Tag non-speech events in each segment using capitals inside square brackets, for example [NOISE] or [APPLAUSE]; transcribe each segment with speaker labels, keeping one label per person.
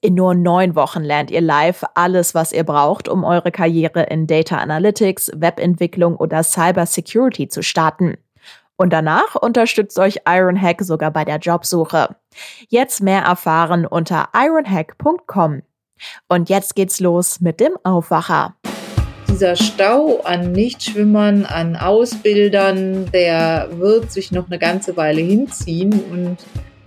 Speaker 1: In nur neun Wochen lernt ihr live alles, was ihr braucht, um eure Karriere in Data Analytics, Webentwicklung oder Cyber Security zu starten. Und danach unterstützt euch Ironhack sogar bei der Jobsuche. Jetzt mehr erfahren unter ironhack.com. Und jetzt geht's los mit dem Aufwacher
Speaker 2: dieser Stau an Nichtschwimmern, an Ausbildern, der wird sich noch eine ganze Weile hinziehen und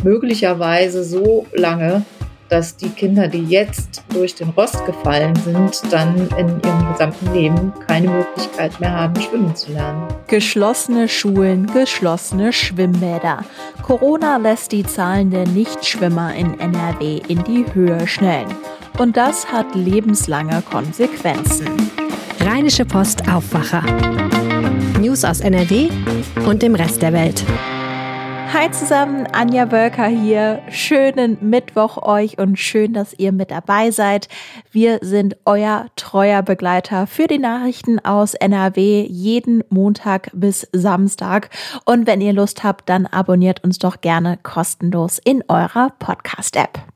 Speaker 2: möglicherweise so lange, dass die Kinder, die jetzt durch den Rost gefallen sind, dann in ihrem gesamten Leben keine Möglichkeit mehr haben, schwimmen zu lernen.
Speaker 1: Geschlossene Schulen, geschlossene Schwimmbäder. Corona lässt die Zahlen der Nichtschwimmer in NRW in die Höhe schnellen. Und das hat lebenslange Konsequenzen.
Speaker 3: Rheinische Post Aufwacher. News aus NRW und dem Rest der Welt.
Speaker 1: Hi zusammen, Anja Bölker hier. Schönen Mittwoch euch und schön, dass ihr mit dabei seid. Wir sind euer treuer Begleiter für die Nachrichten aus NRW jeden Montag bis Samstag. Und wenn ihr Lust habt, dann abonniert uns doch gerne kostenlos in eurer Podcast-App.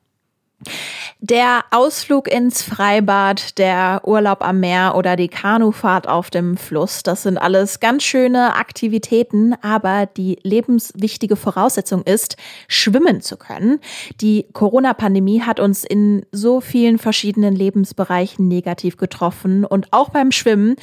Speaker 1: Der Ausflug ins Freibad, der Urlaub am Meer oder die Kanufahrt auf dem Fluss, das sind alles ganz schöne Aktivitäten, aber die lebenswichtige Voraussetzung ist, schwimmen zu können. Die Corona-Pandemie hat uns in so vielen verschiedenen Lebensbereichen negativ getroffen und auch beim Schwimmen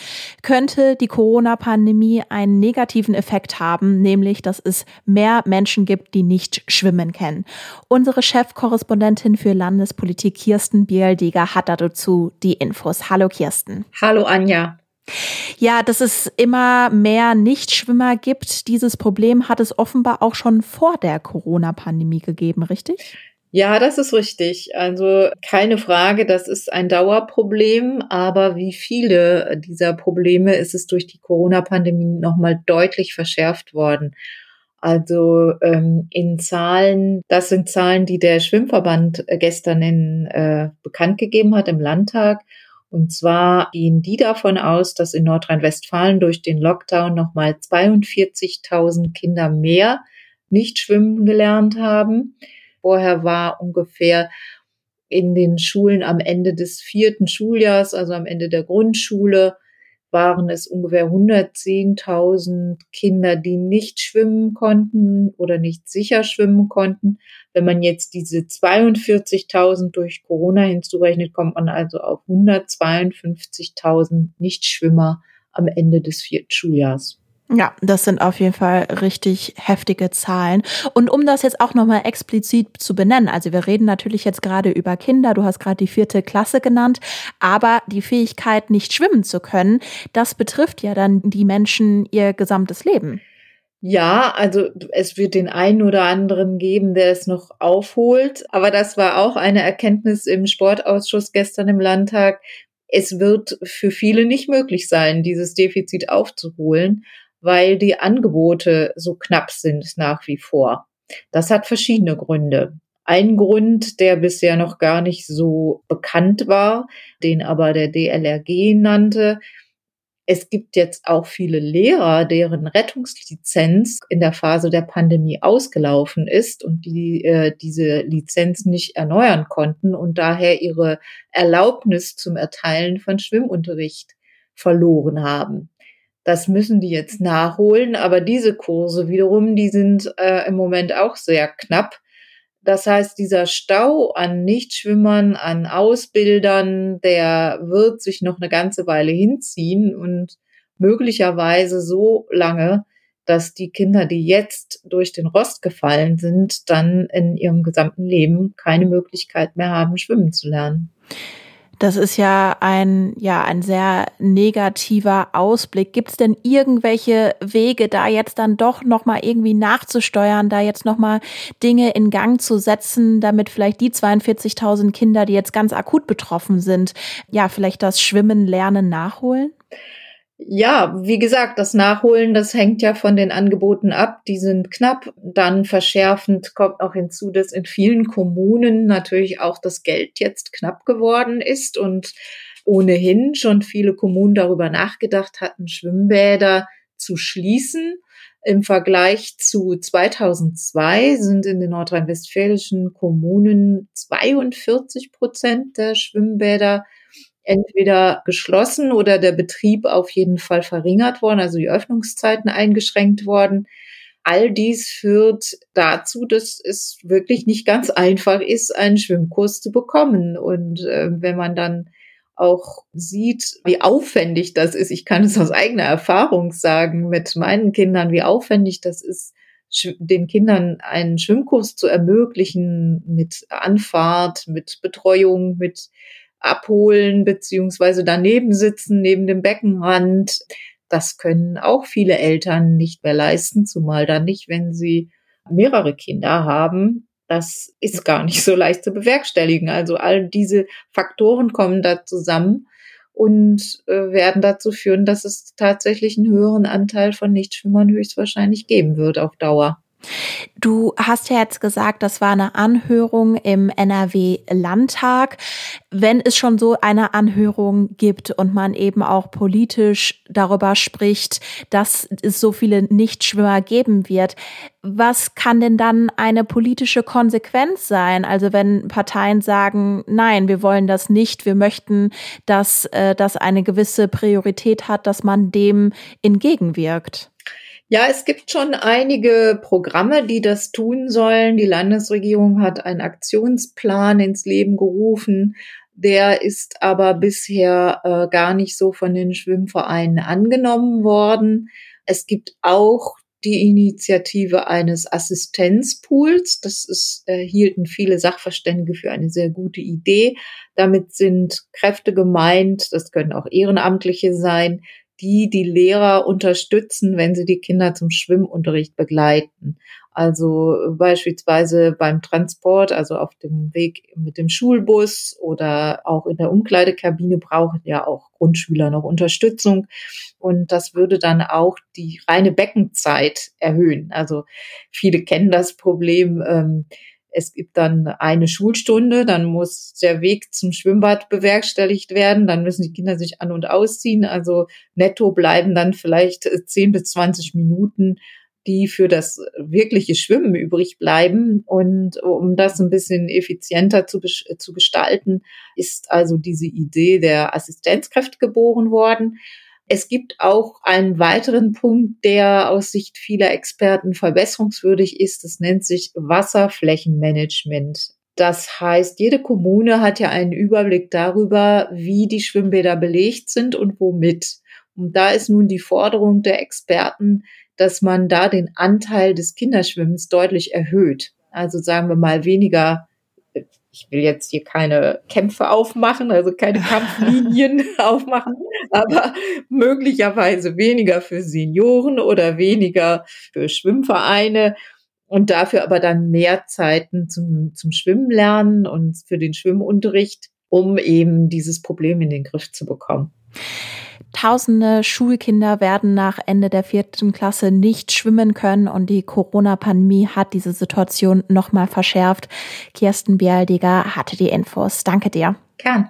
Speaker 1: könnte die Corona-Pandemie einen negativen Effekt haben, nämlich dass es mehr Menschen gibt, die nicht schwimmen kennen. Unsere Chefkorrespondentin für Landespolitik Kirsten Bieldiger hat dazu die Infos. Hallo Kirsten.
Speaker 2: Hallo Anja.
Speaker 1: Ja, dass es immer mehr Nichtschwimmer gibt, dieses Problem hat es offenbar auch schon vor der Corona-Pandemie gegeben, richtig?
Speaker 2: Ja, das ist richtig. Also keine Frage, das ist ein Dauerproblem, aber wie viele dieser Probleme ist es durch die Corona-Pandemie nochmal deutlich verschärft worden. Also ähm, in Zahlen, das sind Zahlen, die der Schwimmverband äh, gestern in, äh, bekannt gegeben hat im Landtag. Und zwar gehen die davon aus, dass in Nordrhein-Westfalen durch den Lockdown nochmal 42.000 Kinder mehr nicht schwimmen gelernt haben. Vorher war ungefähr in den Schulen am Ende des vierten Schuljahrs, also am Ende der Grundschule, waren es ungefähr 110.000 Kinder, die nicht schwimmen konnten oder nicht sicher schwimmen konnten. Wenn man jetzt diese 42.000 durch Corona hinzurechnet, kommt man also auf 152.000 Nichtschwimmer am Ende des vierten Schuljahrs.
Speaker 1: Ja, das sind auf jeden Fall richtig heftige Zahlen. Und um das jetzt auch nochmal explizit zu benennen, also wir reden natürlich jetzt gerade über Kinder, du hast gerade die vierte Klasse genannt, aber die Fähigkeit, nicht schwimmen zu können, das betrifft ja dann die Menschen ihr gesamtes Leben.
Speaker 2: Ja, also es wird den einen oder anderen geben, der es noch aufholt. Aber das war auch eine Erkenntnis im Sportausschuss gestern im Landtag. Es wird für viele nicht möglich sein, dieses Defizit aufzuholen weil die Angebote so knapp sind nach wie vor. Das hat verschiedene Gründe. Ein Grund, der bisher noch gar nicht so bekannt war, den aber der DLRG nannte, es gibt jetzt auch viele Lehrer, deren Rettungslizenz in der Phase der Pandemie ausgelaufen ist und die äh, diese Lizenz nicht erneuern konnten und daher ihre Erlaubnis zum Erteilen von Schwimmunterricht verloren haben. Das müssen die jetzt nachholen, aber diese Kurse wiederum, die sind äh, im Moment auch sehr knapp. Das heißt, dieser Stau an Nichtschwimmern, an Ausbildern, der wird sich noch eine ganze Weile hinziehen und möglicherweise so lange, dass die Kinder, die jetzt durch den Rost gefallen sind, dann in ihrem gesamten Leben keine Möglichkeit mehr haben, schwimmen zu lernen.
Speaker 1: Das ist ja ein, ja, ein sehr negativer Ausblick. Gibt es denn irgendwelche Wege, da jetzt dann doch nochmal irgendwie nachzusteuern, da jetzt nochmal Dinge in Gang zu setzen, damit vielleicht die 42.000 Kinder, die jetzt ganz akut betroffen sind, ja, vielleicht das Schwimmen lernen nachholen?
Speaker 2: Ja, wie gesagt, das Nachholen, das hängt ja von den Angeboten ab. Die sind knapp. Dann verschärfend kommt auch hinzu, dass in vielen Kommunen natürlich auch das Geld jetzt knapp geworden ist und ohnehin schon viele Kommunen darüber nachgedacht hatten, Schwimmbäder zu schließen. Im Vergleich zu 2002 sind in den nordrhein-westfälischen Kommunen 42 Prozent der Schwimmbäder entweder geschlossen oder der Betrieb auf jeden Fall verringert worden, also die Öffnungszeiten eingeschränkt worden. All dies führt dazu, dass es wirklich nicht ganz einfach ist, einen Schwimmkurs zu bekommen. Und äh, wenn man dann auch sieht, wie aufwendig das ist, ich kann es aus eigener Erfahrung sagen mit meinen Kindern, wie aufwendig das ist, den Kindern einen Schwimmkurs zu ermöglichen mit Anfahrt, mit Betreuung, mit abholen beziehungsweise daneben sitzen, neben dem Beckenrand. Das können auch viele Eltern nicht mehr leisten, zumal dann nicht, wenn sie mehrere Kinder haben. Das ist gar nicht so leicht zu bewerkstelligen. Also all diese Faktoren kommen da zusammen und äh, werden dazu führen, dass es tatsächlich einen höheren Anteil von Nichtschwimmern höchstwahrscheinlich geben wird auf Dauer.
Speaker 1: Du hast ja jetzt gesagt, das war eine Anhörung im NRW-Landtag. Wenn es schon so eine Anhörung gibt und man eben auch politisch darüber spricht, dass es so viele Nichtschwimmer geben wird, was kann denn dann eine politische Konsequenz sein? Also wenn Parteien sagen, nein, wir wollen das nicht, wir möchten, dass äh, das eine gewisse Priorität hat, dass man dem entgegenwirkt.
Speaker 2: Ja, es gibt schon einige Programme, die das tun sollen. Die Landesregierung hat einen Aktionsplan ins Leben gerufen. Der ist aber bisher äh, gar nicht so von den Schwimmvereinen angenommen worden. Es gibt auch die Initiative eines Assistenzpools. Das ist, äh, hielten viele Sachverständige für eine sehr gute Idee. Damit sind Kräfte gemeint, das können auch Ehrenamtliche sein, die die Lehrer unterstützen, wenn sie die Kinder zum Schwimmunterricht begleiten. Also beispielsweise beim Transport, also auf dem Weg mit dem Schulbus oder auch in der Umkleidekabine brauchen ja auch Grundschüler noch Unterstützung. Und das würde dann auch die reine Beckenzeit erhöhen. Also viele kennen das Problem. Ähm, es gibt dann eine Schulstunde, dann muss der Weg zum Schwimmbad bewerkstelligt werden, dann müssen die Kinder sich an und ausziehen. Also netto bleiben dann vielleicht 10 bis 20 Minuten, die für das wirkliche Schwimmen übrig bleiben. Und um das ein bisschen effizienter zu, zu gestalten, ist also diese Idee der Assistenzkräfte geboren worden. Es gibt auch einen weiteren Punkt, der aus Sicht vieler Experten verbesserungswürdig ist. Das nennt sich Wasserflächenmanagement. Das heißt, jede Kommune hat ja einen Überblick darüber, wie die Schwimmbäder belegt sind und womit. Und da ist nun die Forderung der Experten, dass man da den Anteil des Kinderschwimmens deutlich erhöht. Also sagen wir mal weniger ich will jetzt hier keine Kämpfe aufmachen, also keine [LAUGHS] Kampflinien [LAUGHS] aufmachen, aber möglicherweise weniger für Senioren oder weniger für Schwimmvereine und dafür aber dann mehr Zeiten zum, zum Schwimmen lernen und für den Schwimmunterricht, um eben dieses Problem in den Griff zu bekommen.
Speaker 1: Tausende Schulkinder werden nach Ende der vierten Klasse nicht schwimmen können und die Corona-Pandemie hat diese Situation nochmal verschärft. Kirsten Bialdiger hatte die Infos. Danke dir.
Speaker 2: Gern.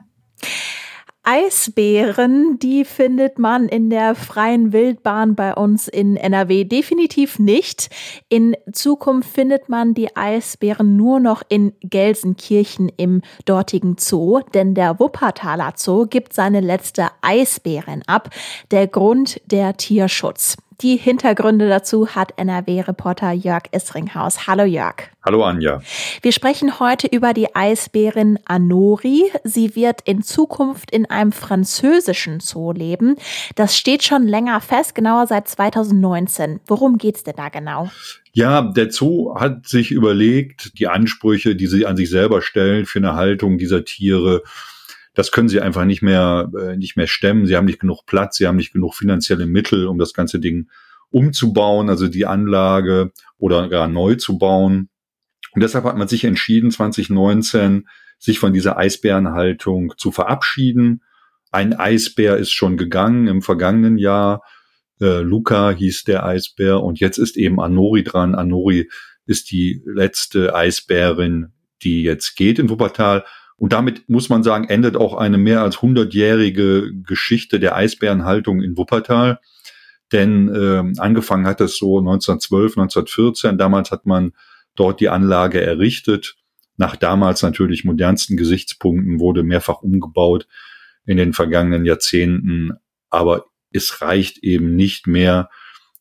Speaker 1: Eisbären, die findet man in der freien Wildbahn bei uns in NRW definitiv nicht. In Zukunft findet man die Eisbären nur noch in Gelsenkirchen im dortigen Zoo, denn der Wuppertaler Zoo gibt seine letzte Eisbärin ab. Der Grund der Tierschutz. Die Hintergründe dazu hat NRW-Reporter Jörg Isringhaus. Hallo Jörg.
Speaker 4: Hallo Anja.
Speaker 1: Wir sprechen heute über die Eisbärin Anori. Sie wird in Zukunft in einem französischen Zoo leben. Das steht schon länger fest, genauer seit 2019. Worum geht's denn da genau?
Speaker 4: Ja, der Zoo hat sich überlegt, die Ansprüche, die sie an sich selber stellen für eine Haltung dieser Tiere, das können sie einfach nicht mehr, äh, nicht mehr stemmen. Sie haben nicht genug Platz, sie haben nicht genug finanzielle Mittel, um das ganze Ding umzubauen, also die Anlage oder gar neu zu bauen. Und deshalb hat man sich entschieden, 2019 sich von dieser Eisbärenhaltung zu verabschieden. Ein Eisbär ist schon gegangen im vergangenen Jahr. Äh, Luca hieß der Eisbär und jetzt ist eben Anori dran. Anori ist die letzte Eisbärin, die jetzt geht in Wuppertal. Und damit muss man sagen, endet auch eine mehr als hundertjährige Geschichte der Eisbärenhaltung in Wuppertal. Denn äh, angefangen hat es so 1912, 1914. Damals hat man dort die Anlage errichtet. Nach damals natürlich modernsten Gesichtspunkten wurde mehrfach umgebaut in den vergangenen Jahrzehnten. Aber es reicht eben nicht mehr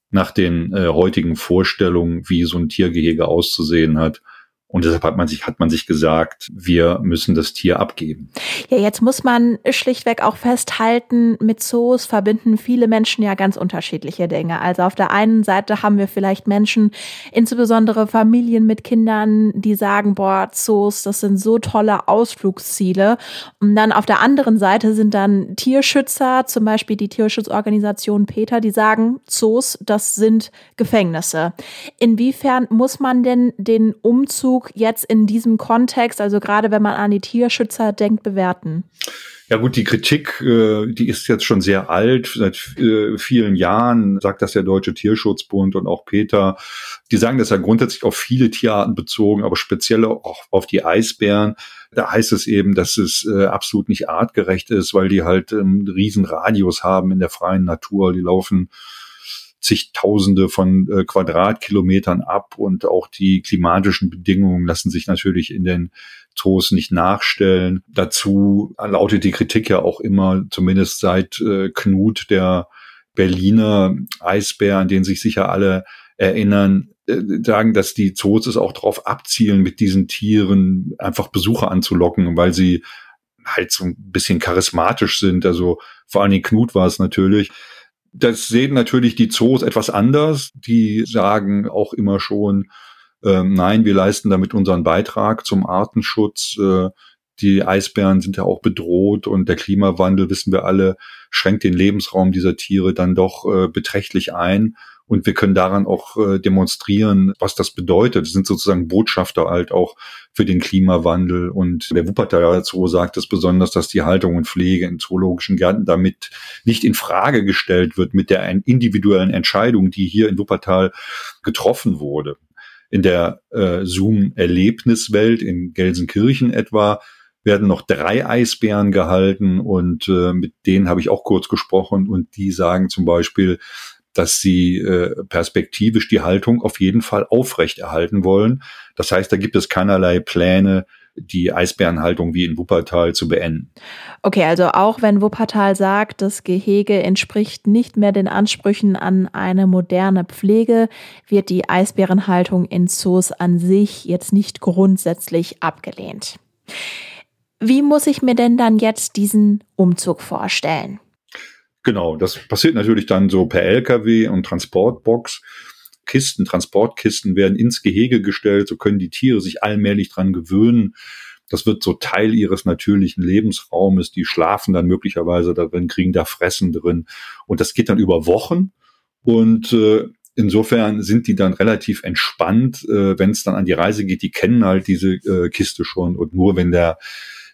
Speaker 4: nach den äh, heutigen Vorstellungen, wie so ein Tiergehege auszusehen hat. Und deshalb hat man sich, hat man sich gesagt, wir müssen das Tier abgeben.
Speaker 1: Ja, jetzt muss man schlichtweg auch festhalten, mit Zoos verbinden viele Menschen ja ganz unterschiedliche Dinge. Also auf der einen Seite haben wir vielleicht Menschen, insbesondere Familien mit Kindern, die sagen, boah, Zoos, das sind so tolle Ausflugsziele. Und dann auf der anderen Seite sind dann Tierschützer, zum Beispiel die Tierschutzorganisation Peter, die sagen, Zoos, das sind Gefängnisse. Inwiefern muss man denn den Umzug Umzug jetzt in diesem Kontext, also gerade wenn man an die Tierschützer denkt, bewerten?
Speaker 4: Ja gut, die Kritik, äh, die ist jetzt schon sehr alt. Seit äh, vielen Jahren sagt das der Deutsche Tierschutzbund und auch Peter. Die sagen das ja grundsätzlich auf viele Tierarten bezogen, aber speziell auch auf die Eisbären. Da heißt es eben, dass es äh, absolut nicht artgerecht ist, weil die halt einen riesen Radius haben in der freien Natur. Die laufen zigtausende von äh, Quadratkilometern ab und auch die klimatischen Bedingungen lassen sich natürlich in den Zoos nicht nachstellen. Dazu lautet die Kritik ja auch immer, zumindest seit äh, Knut, der Berliner Eisbär, an den sich sicher alle erinnern, äh, sagen, dass die Zoos es auch darauf abzielen, mit diesen Tieren einfach Besucher anzulocken, weil sie halt so ein bisschen charismatisch sind. Also vor allen Dingen Knut war es natürlich das sehen natürlich die Zoos etwas anders. Die sagen auch immer schon, äh, nein, wir leisten damit unseren Beitrag zum Artenschutz. Äh, die Eisbären sind ja auch bedroht und der Klimawandel, wissen wir alle, schränkt den Lebensraum dieser Tiere dann doch äh, beträchtlich ein. Und wir können daran auch äh, demonstrieren, was das bedeutet. Das sind sozusagen Botschafter halt auch für den Klimawandel. Und der Wuppertaler Zoo sagt es besonders, dass die Haltung und Pflege in zoologischen Gärten damit nicht in Frage gestellt wird mit der individuellen Entscheidung, die hier in Wuppertal getroffen wurde. In der äh, Zoom-Erlebniswelt in Gelsenkirchen etwa werden noch drei Eisbären gehalten und äh, mit denen habe ich auch kurz gesprochen und die sagen zum Beispiel, dass sie äh, perspektivisch die Haltung auf jeden Fall aufrechterhalten wollen. Das heißt, da gibt es keinerlei Pläne, die Eisbärenhaltung wie in Wuppertal zu beenden.
Speaker 1: Okay, also auch wenn Wuppertal sagt, das Gehege entspricht nicht mehr den Ansprüchen an eine moderne Pflege, wird die Eisbärenhaltung in Zoos an sich jetzt nicht grundsätzlich abgelehnt. Wie muss ich mir denn dann jetzt diesen Umzug vorstellen?
Speaker 4: Genau, das passiert natürlich dann so per LKW und Transportbox. Kisten, Transportkisten werden ins Gehege gestellt, so können die Tiere sich allmählich dran gewöhnen. Das wird so Teil ihres natürlichen Lebensraumes. Die schlafen dann möglicherweise darin, kriegen da Fressen drin. Und das geht dann über Wochen. Und äh, insofern sind die dann relativ entspannt, äh, wenn es dann an die Reise geht. Die kennen halt diese äh, Kiste schon. Und nur wenn der,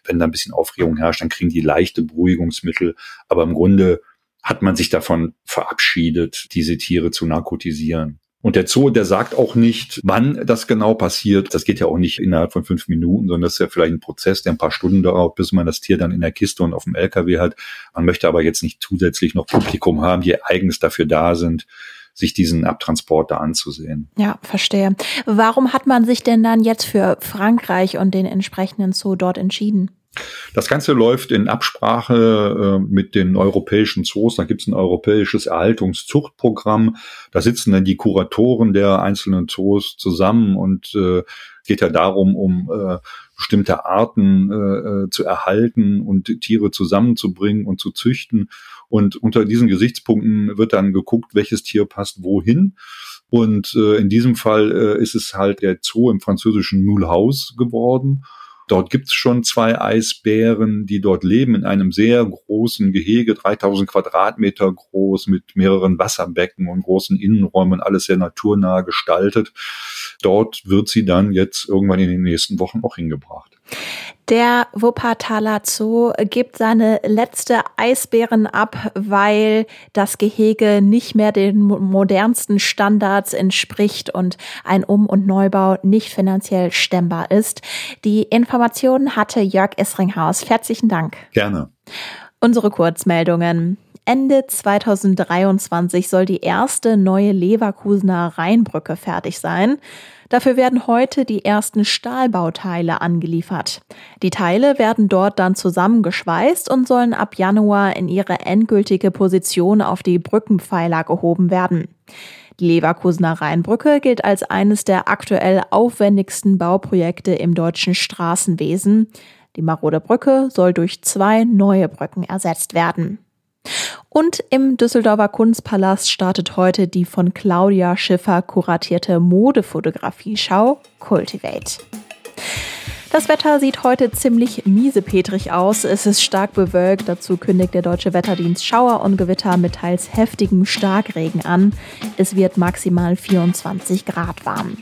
Speaker 4: wenn da ein bisschen Aufregung herrscht, dann kriegen die leichte Beruhigungsmittel. Aber im Grunde hat man sich davon verabschiedet, diese Tiere zu narkotisieren. Und der Zoo, der sagt auch nicht, wann das genau passiert. Das geht ja auch nicht innerhalb von fünf Minuten, sondern das ist ja vielleicht ein Prozess, der ein paar Stunden dauert, bis man das Tier dann in der Kiste und auf dem LKW hat. Man möchte aber jetzt nicht zusätzlich noch Publikum haben, die eigens dafür da sind, sich diesen Abtransport da anzusehen.
Speaker 1: Ja, verstehe. Warum hat man sich denn dann jetzt für Frankreich und den entsprechenden Zoo dort entschieden?
Speaker 4: Das Ganze läuft in Absprache äh, mit den europäischen Zoos. Da gibt es ein europäisches Erhaltungszuchtprogramm. Da sitzen dann die Kuratoren der einzelnen Zoos zusammen und äh, geht ja darum, um äh, bestimmte Arten äh, äh, zu erhalten und Tiere zusammenzubringen und zu züchten. Und unter diesen Gesichtspunkten wird dann geguckt, welches Tier passt wohin. Und äh, in diesem Fall äh, ist es halt der Zoo im französischen Mulhouse geworden. Dort gibt es schon zwei Eisbären, die dort leben in einem sehr großen Gehege, 3000 Quadratmeter groß, mit mehreren Wasserbecken und großen Innenräumen, alles sehr naturnah gestaltet. Dort wird sie dann jetzt irgendwann in den nächsten Wochen auch hingebracht.
Speaker 1: Der Wuppertaler Zoo gibt seine letzte Eisbären ab, weil das Gehege nicht mehr den modernsten Standards entspricht und ein Um- und Neubau nicht finanziell stemmbar ist. Die Informationen hatte Jörg Essringhaus. Herzlichen Dank.
Speaker 4: Gerne.
Speaker 1: Unsere Kurzmeldungen. Ende 2023 soll die erste neue Leverkusener Rheinbrücke fertig sein. Dafür werden heute die ersten Stahlbauteile angeliefert. Die Teile werden dort dann zusammengeschweißt und sollen ab Januar in ihre endgültige Position auf die Brückenpfeiler gehoben werden. Die Leverkusener Rheinbrücke gilt als eines der aktuell aufwendigsten Bauprojekte im deutschen Straßenwesen. Die marode Brücke soll durch zwei neue Brücken ersetzt werden. Und im Düsseldorfer Kunstpalast startet heute die von Claudia Schiffer kuratierte Modefotografie-Schau Cultivate. Das Wetter sieht heute ziemlich miesepetrig aus. Es ist stark bewölkt. Dazu kündigt der Deutsche Wetterdienst Schauer und Gewitter mit teils heftigem Starkregen an. Es wird maximal 24 Grad warm.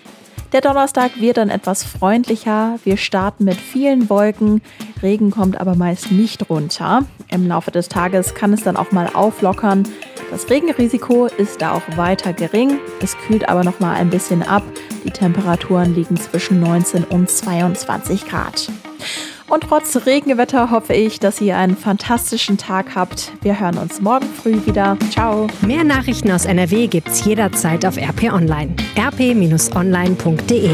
Speaker 1: Der Donnerstag wird dann etwas freundlicher. Wir starten mit vielen Wolken. Regen kommt aber meist nicht runter. Im Laufe des Tages kann es dann auch mal auflockern. Das Regenrisiko ist da auch weiter gering. Es kühlt aber noch mal ein bisschen ab. Die Temperaturen liegen zwischen 19 und 22 Grad. Und trotz Regenwetter hoffe ich, dass ihr einen fantastischen Tag habt. Wir hören uns morgen früh wieder. Ciao.
Speaker 3: Mehr Nachrichten aus NRW gibt's jederzeit auf RP Online. rp-online.de